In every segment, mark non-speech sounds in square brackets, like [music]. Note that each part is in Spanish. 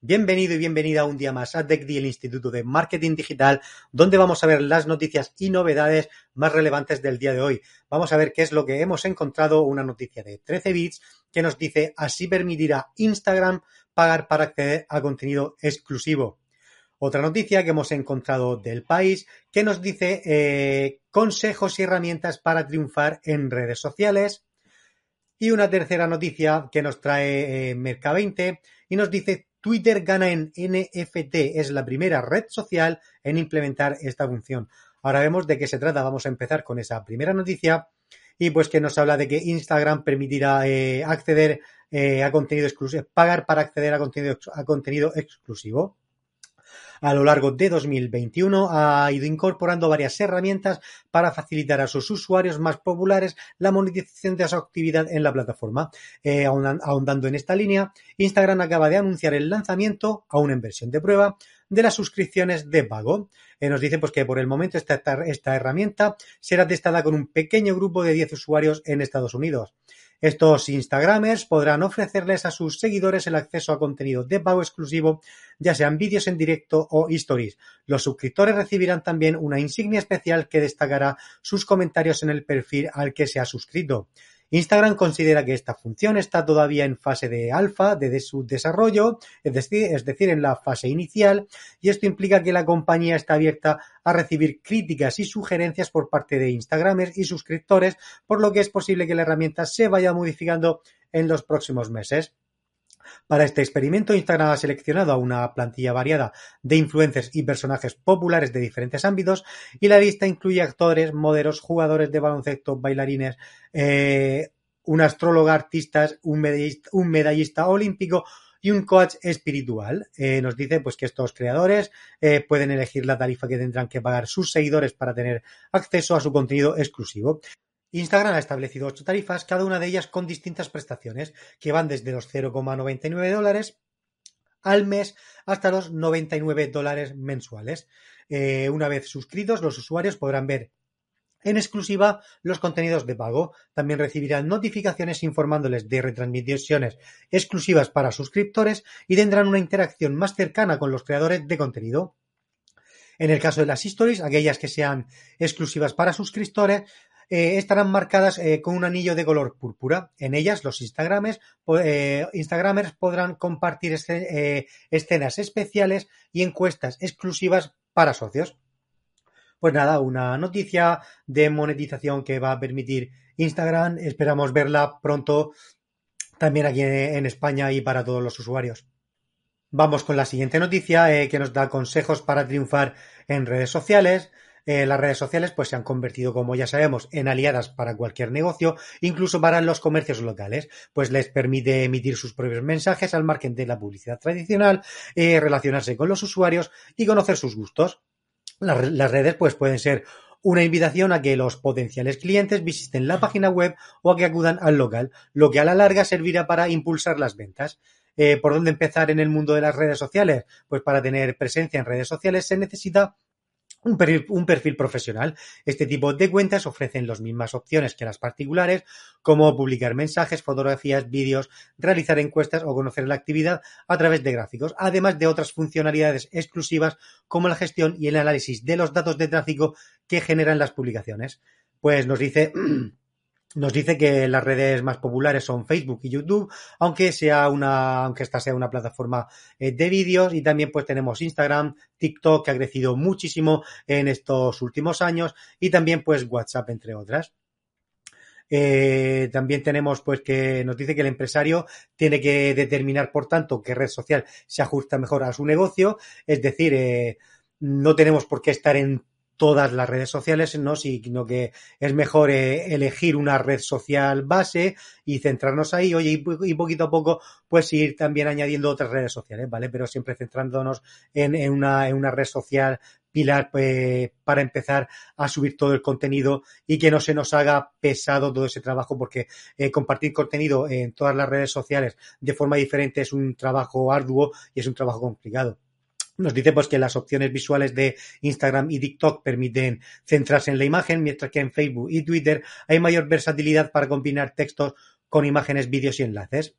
Bienvenido y bienvenida un día más a DECDI, el Instituto de Marketing Digital, donde vamos a ver las noticias y novedades más relevantes del día de hoy. Vamos a ver qué es lo que hemos encontrado, una noticia de 13 bits que nos dice así permitirá Instagram pagar para acceder a contenido exclusivo. Otra noticia que hemos encontrado del país que nos dice eh, consejos y herramientas para triunfar en redes sociales. Y una tercera noticia que nos trae eh, Merca20 y nos dice Twitter gana en NFT, es la primera red social en implementar esta función. Ahora vemos de qué se trata. Vamos a empezar con esa primera noticia y pues que nos habla de que Instagram permitirá eh, acceder eh, a contenido exclusivo, pagar para acceder a contenido, a contenido exclusivo a lo largo de 2021 ha ido incorporando varias herramientas para facilitar a sus usuarios más populares la monetización de su actividad en la plataforma. Eh, ahondando en esta línea, Instagram acaba de anunciar el lanzamiento, aún en versión de prueba, de las suscripciones de pago. Eh, nos dice pues, que por el momento esta, esta herramienta será testada con un pequeño grupo de 10 usuarios en Estados Unidos. Estos Instagramers podrán ofrecerles a sus seguidores el acceso a contenido de pago exclusivo, ya sean vídeos en directo o stories. Los suscriptores recibirán también una insignia especial que destacará sus comentarios en el perfil al que se ha suscrito. Instagram considera que esta función está todavía en fase de alfa de su desarrollo, es decir, es decir, en la fase inicial, y esto implica que la compañía está abierta a recibir críticas y sugerencias por parte de Instagramers y suscriptores, por lo que es posible que la herramienta se vaya modificando en los próximos meses. Para este experimento, Instagram ha seleccionado a una plantilla variada de influencers y personajes populares de diferentes ámbitos y la lista incluye actores, modelos, jugadores de baloncesto, bailarines, eh, un astrólogo, artistas, un medallista, olímpico y un coach espiritual. Eh, nos dice pues que estos creadores eh, pueden elegir la tarifa que tendrán que pagar sus seguidores para tener acceso a su contenido exclusivo. Instagram ha establecido ocho tarifas, cada una de ellas con distintas prestaciones, que van desde los 0,99 dólares al mes hasta los 99 dólares mensuales. Eh, una vez suscritos, los usuarios podrán ver en exclusiva los contenidos de pago. También recibirán notificaciones informándoles de retransmisiones exclusivas para suscriptores y tendrán una interacción más cercana con los creadores de contenido. En el caso de las stories, aquellas que sean exclusivas para suscriptores, eh, estarán marcadas eh, con un anillo de color púrpura. En ellas los eh, Instagramers podrán compartir escenas especiales y encuestas exclusivas para socios. Pues nada, una noticia de monetización que va a permitir Instagram. Esperamos verla pronto también aquí en España y para todos los usuarios. Vamos con la siguiente noticia que nos da consejos para triunfar en redes sociales. Eh, las redes sociales pues se han convertido, como ya sabemos, en aliadas para cualquier negocio, incluso para los comercios locales, pues les permite emitir sus propios mensajes al margen de la publicidad tradicional, eh, relacionarse con los usuarios y conocer sus gustos. Las, redes pues pueden ser una invitación a que los potenciales clientes visiten la página web o a que acudan al local, lo que a la larga servirá para impulsar las ventas. Eh, ¿Por dónde empezar en el mundo de las redes sociales? Pues para tener presencia en redes sociales se necesita un perfil, profesional. Este tipo de cuentas ofrecen las mismas opciones que las particulares, como publicar mensajes, fotografías, vídeos, realizar encuestas o conocer la actividad a través de gráficos, además de otras funcionalidades exclusivas como la gestión y el análisis de los datos de tráfico que generan las publicaciones. Pues nos dice [clears throat] Nos dice que las redes más populares son Facebook y YouTube, aunque sea una, aunque esta sea una plataforma eh, de vídeos y también pues tenemos Instagram, TikTok que ha crecido muchísimo en estos últimos años y también pues WhatsApp entre otras. Eh, también tenemos pues que nos dice que el empresario tiene que determinar por tanto qué red social se ajusta mejor a su negocio, es decir, eh, no tenemos por qué estar en todas las redes sociales, ¿no? sino que es mejor eh, elegir una red social base y centrarnos ahí, oye, y, poquito a poco, pues ir también añadiendo otras redes sociales, ¿vale? Pero siempre centrándonos en, en, una, en una red social pilar pues, para empezar a subir todo el contenido y que no se nos haga pesado todo ese trabajo porque eh, compartir contenido en todas las redes sociales de forma diferente es un trabajo arduo y es un trabajo complicado. Nos dice pues que las opciones visuales de Instagram y TikTok permiten centrarse en la imagen, mientras que en Facebook y Twitter hay mayor versatilidad para combinar textos con imágenes, vídeos y enlaces.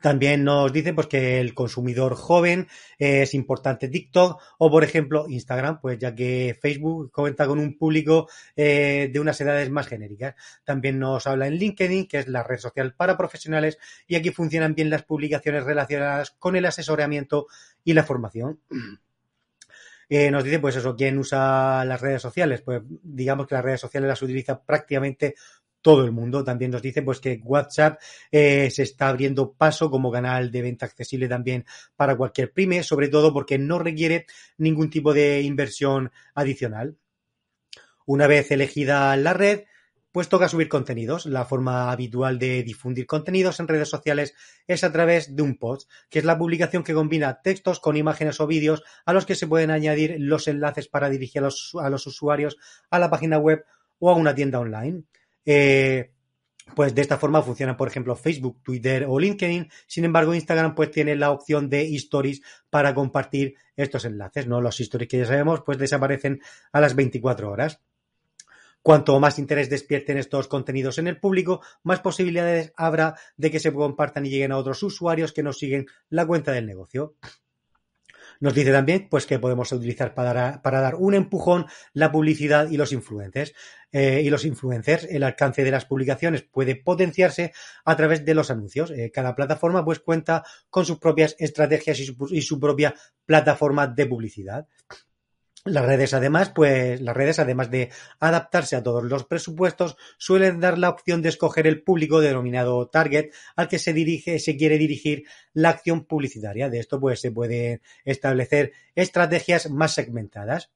También nos dice pues que el consumidor joven es importante TikTok o por ejemplo Instagram, pues ya que Facebook cuenta con un público eh, de unas edades más genéricas. También nos habla en LinkedIn, que es la red social para profesionales y aquí funcionan bien las publicaciones relacionadas con el asesoramiento y la formación. [clears throat] Eh, nos dice, pues eso, ¿quién usa las redes sociales? Pues digamos que las redes sociales las utiliza prácticamente todo el mundo. También nos dice pues que WhatsApp eh, se está abriendo paso como canal de venta accesible también para cualquier pyme, sobre todo porque no requiere ningún tipo de inversión adicional. Una vez elegida la red, pues toca subir contenidos. La forma habitual de difundir contenidos en redes sociales es a través de un post, que es la publicación que combina textos con imágenes o vídeos a los que se pueden añadir los enlaces para dirigir a los, a los usuarios a la página web o a una tienda online. Eh, pues de esta forma funciona, por ejemplo, Facebook, Twitter o LinkedIn. Sin embargo, Instagram pues tiene la opción de stories para compartir estos enlaces, ¿no? Los stories que ya sabemos pues desaparecen a las 24 horas. Cuanto más interés despierten estos contenidos en el público, más posibilidades habrá de que se compartan y lleguen a otros usuarios que nos siguen la cuenta del negocio. Nos dice también pues, que podemos utilizar para, para dar un empujón la publicidad y los influencers. Eh, y los influencers, el alcance de las publicaciones puede potenciarse a través de los anuncios. Eh, cada plataforma pues cuenta con sus propias estrategias y su, y su propia plataforma de publicidad. Las redes, además, pues las redes, además de adaptarse a todos los presupuestos, suelen dar la opción de escoger el público denominado target al que se dirige, se quiere dirigir la acción publicitaria. De esto, pues, se pueden establecer estrategias más segmentadas.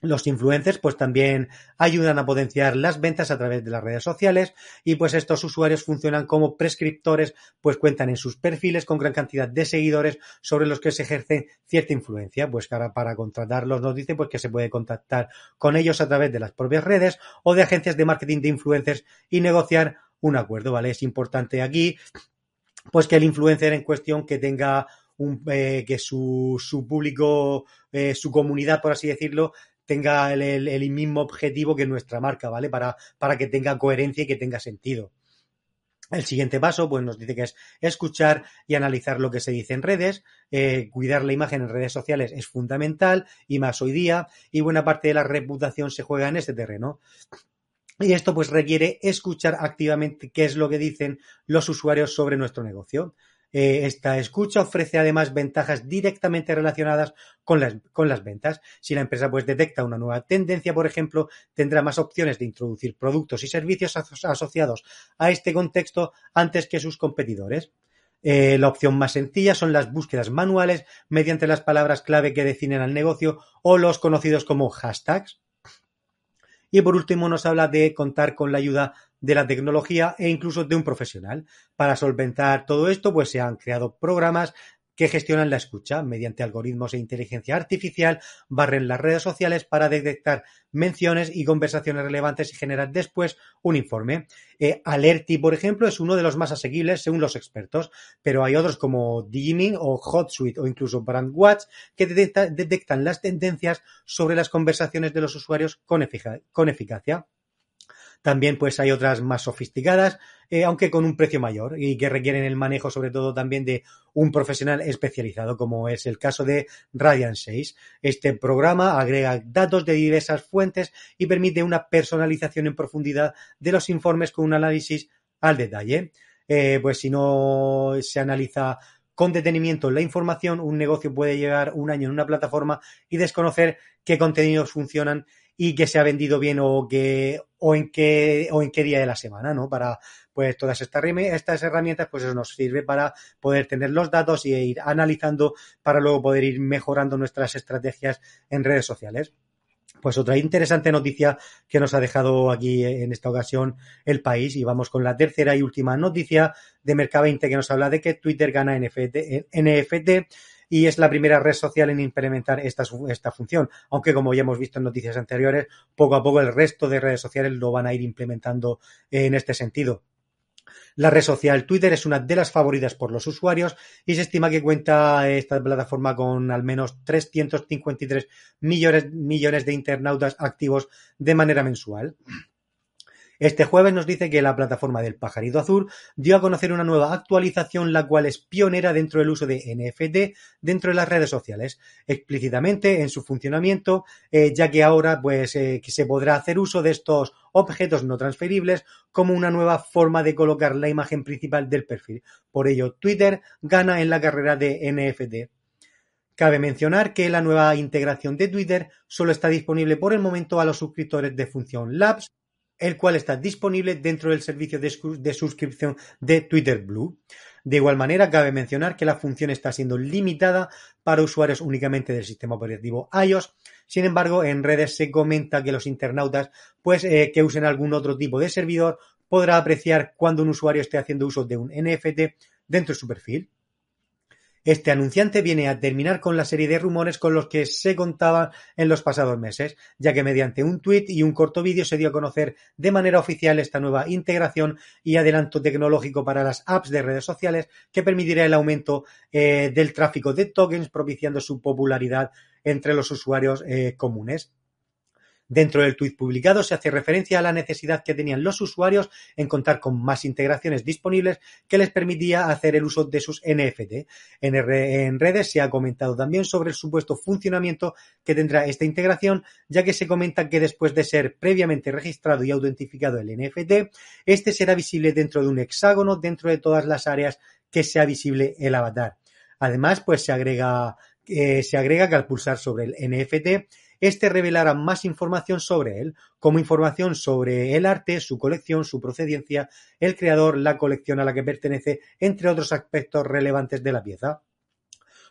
Los influencers pues también ayudan a potenciar las ventas a través de las redes sociales y pues estos usuarios funcionan como prescriptores pues cuentan en sus perfiles con gran cantidad de seguidores sobre los que se ejerce cierta influencia. Pues para, para contratarlos nos dice pues que se puede contactar con ellos a través de las propias redes o de agencias de marketing de influencers y negociar un acuerdo vale es importante aquí pues que el influencer en cuestión que tenga un, eh, que su, su público, eh, su comunidad, por así decirlo, tenga el, mismo objetivo que nuestra marca, ¿vale? Para, para que tenga coherencia y que tenga sentido. El siguiente paso, pues nos dice que es escuchar y analizar lo que se dice en redes. Eh, cuidar la imagen en redes sociales es fundamental y más hoy día. Y buena parte de la reputación se juega en este terreno. Y esto pues requiere escuchar activamente qué es lo que dicen los usuarios sobre nuestro negocio. Eh, esta escucha ofrece además ventajas directamente relacionadas con las, con las ventas. Si la empresa pues detecta una nueva tendencia, por ejemplo, tendrá más opciones de introducir productos y servicios asociados a este contexto antes que sus competidores. Eh, la opción más sencilla son las búsquedas manuales mediante las palabras clave que definen al negocio o los conocidos como hashtags. Y por último nos habla de contar con la ayuda de la tecnología e incluso de un profesional. Para solventar todo esto, pues se han creado programas que gestionan la escucha mediante algoritmos e inteligencia artificial, barren las redes sociales para detectar menciones y conversaciones relevantes y generar después un informe. Eh, Alerti, por ejemplo, es uno de los más asequibles según los expertos, pero hay otros como Digimin o HotSuite o incluso BrandWatch que detectan las tendencias sobre las conversaciones de los usuarios con eficacia. También pues hay otras más sofisticadas, eh, aunque con un precio mayor y que requieren el manejo sobre todo también de un profesional especializado, como es el caso de Radiant 6. Este programa agrega datos de diversas fuentes y permite una personalización en profundidad de los informes con un análisis al detalle. Eh, pues si no se analiza con detenimiento la información, un negocio puede llevar un año en una plataforma y desconocer qué contenidos funcionan y que se ha vendido bien o que o en qué o en qué día de la semana, ¿no? Para pues todas estas, estas herramientas pues eso nos sirve para poder tener los datos y ir analizando para luego poder ir mejorando nuestras estrategias en redes sociales. Pues otra interesante noticia que nos ha dejado aquí en esta ocasión el país y vamos con la tercera y última noticia de Mercado20 que nos habla de que Twitter gana NFT, NFT y es la primera red social en implementar esta, esta función. Aunque, como ya hemos visto en noticias anteriores, poco a poco el resto de redes sociales lo van a ir implementando en este sentido. La red social Twitter es una de las favoritas por los usuarios y se estima que cuenta esta plataforma con al menos 353 millones, millones de internautas activos de manera mensual. Este jueves nos dice que la plataforma del pajarito azul dio a conocer una nueva actualización, la cual es pionera dentro del uso de NFT dentro de las redes sociales, explícitamente en su funcionamiento, eh, ya que ahora pues eh, se podrá hacer uso de estos objetos no transferibles como una nueva forma de colocar la imagen principal del perfil. Por ello, Twitter gana en la carrera de NFT. Cabe mencionar que la nueva integración de Twitter solo está disponible por el momento a los suscriptores de Función Labs el cual está disponible dentro del servicio de, suscripción de Twitter Blue. De igual manera, cabe mencionar que la función está siendo limitada para usuarios únicamente del sistema operativo iOS. Sin embargo, en redes se comenta que los internautas, pues, eh, que usen algún otro tipo de servidor, podrá apreciar cuando un usuario esté haciendo uso de un NFT dentro de su perfil. Este anunciante viene a terminar con la serie de rumores con los que se contaba en los pasados meses, ya que mediante un tuit y un corto vídeo se dio a conocer de manera oficial esta nueva integración y adelanto tecnológico para las apps de redes sociales que permitirá el aumento eh, del tráfico de tokens, propiciando su popularidad entre los usuarios eh, comunes. Dentro del tuit publicado se hace referencia a la necesidad que tenían los usuarios en contar con más integraciones disponibles que les permitía hacer el uso de sus NFT. En, redes se ha comentado también sobre el supuesto funcionamiento que tendrá esta integración, ya que se comenta que después de ser previamente registrado y autentificado el NFT, este será visible dentro de un hexágono dentro de todas las áreas que sea visible el avatar. Además, pues se agrega, eh, se agrega que al pulsar sobre el NFT este revelará más información sobre él, como información sobre el arte, su colección, su procedencia, el creador, la colección a la que pertenece, entre otros aspectos relevantes de la pieza.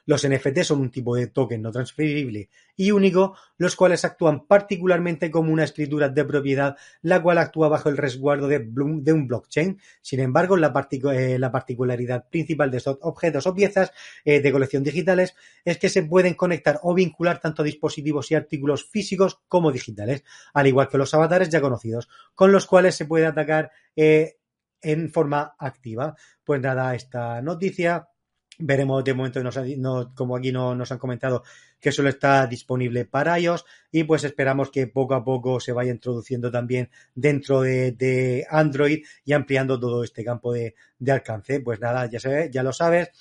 Los NFT son un tipo de token no transferible y único, los cuales actúan particularmente como una escritura de propiedad, la cual actúa bajo el resguardo de, un blockchain. Sin embargo, la, eh, particularidad principal de estos objetos o piezas eh, de colección digitales es que se pueden conectar o vincular tanto dispositivos y artículos físicos como digitales, al igual que los avatares ya conocidos, con los cuales se puede atacar eh, en forma activa. Pues nada, esta noticia Veremos de momento, como aquí no, nos han comentado, que solo está disponible para ellos y pues esperamos que poco a poco se vaya introduciendo también dentro de, Android y ampliando todo este campo de, de alcance. Pues nada, ya, se, ya lo sabes.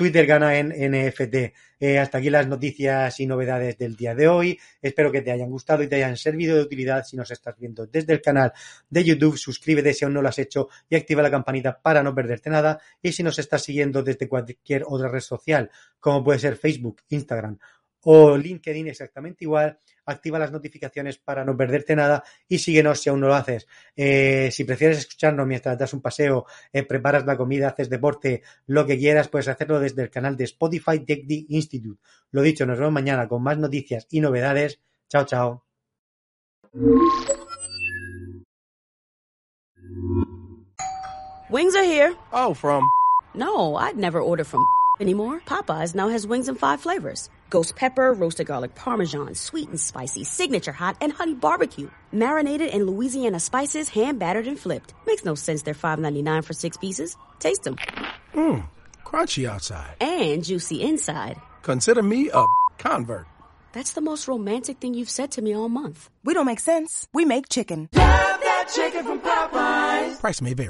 Twitter gana en NFT. Eh, hasta aquí las noticias y novedades del día de hoy. Espero que te hayan gustado y te hayan servido de utilidad. Si nos estás viendo desde el canal de YouTube, suscríbete si aún no lo has hecho y activa la campanita para no perderte nada. Y si nos estás siguiendo desde cualquier otra red social, como puede ser Facebook, Instagram o LinkedIn exactamente igual. Activa las notificaciones para no perderte nada y síguenos si aún no lo haces. Eh, si prefieres escucharnos mientras das un paseo, eh, preparas la comida, haces deporte, lo que quieras, puedes hacerlo desde el canal de Spotify Tech Institute. Lo dicho, nos vemos mañana con más noticias y novedades. Chao, chao. Wings are here. Oh, from. No, I'd never order from anymore. Popeyes now has wings in five flavors. Ghost pepper, roasted garlic parmesan, sweet and spicy, signature hot, and honey barbecue. Marinated in Louisiana spices, hand battered and flipped. Makes no sense they're $5.99 for six pieces. Taste them. Mmm, crunchy outside. And juicy inside. Consider me a convert. That's the most romantic thing you've said to me all month. We don't make sense. We make chicken. Love that chicken from Popeyes. Price may vary.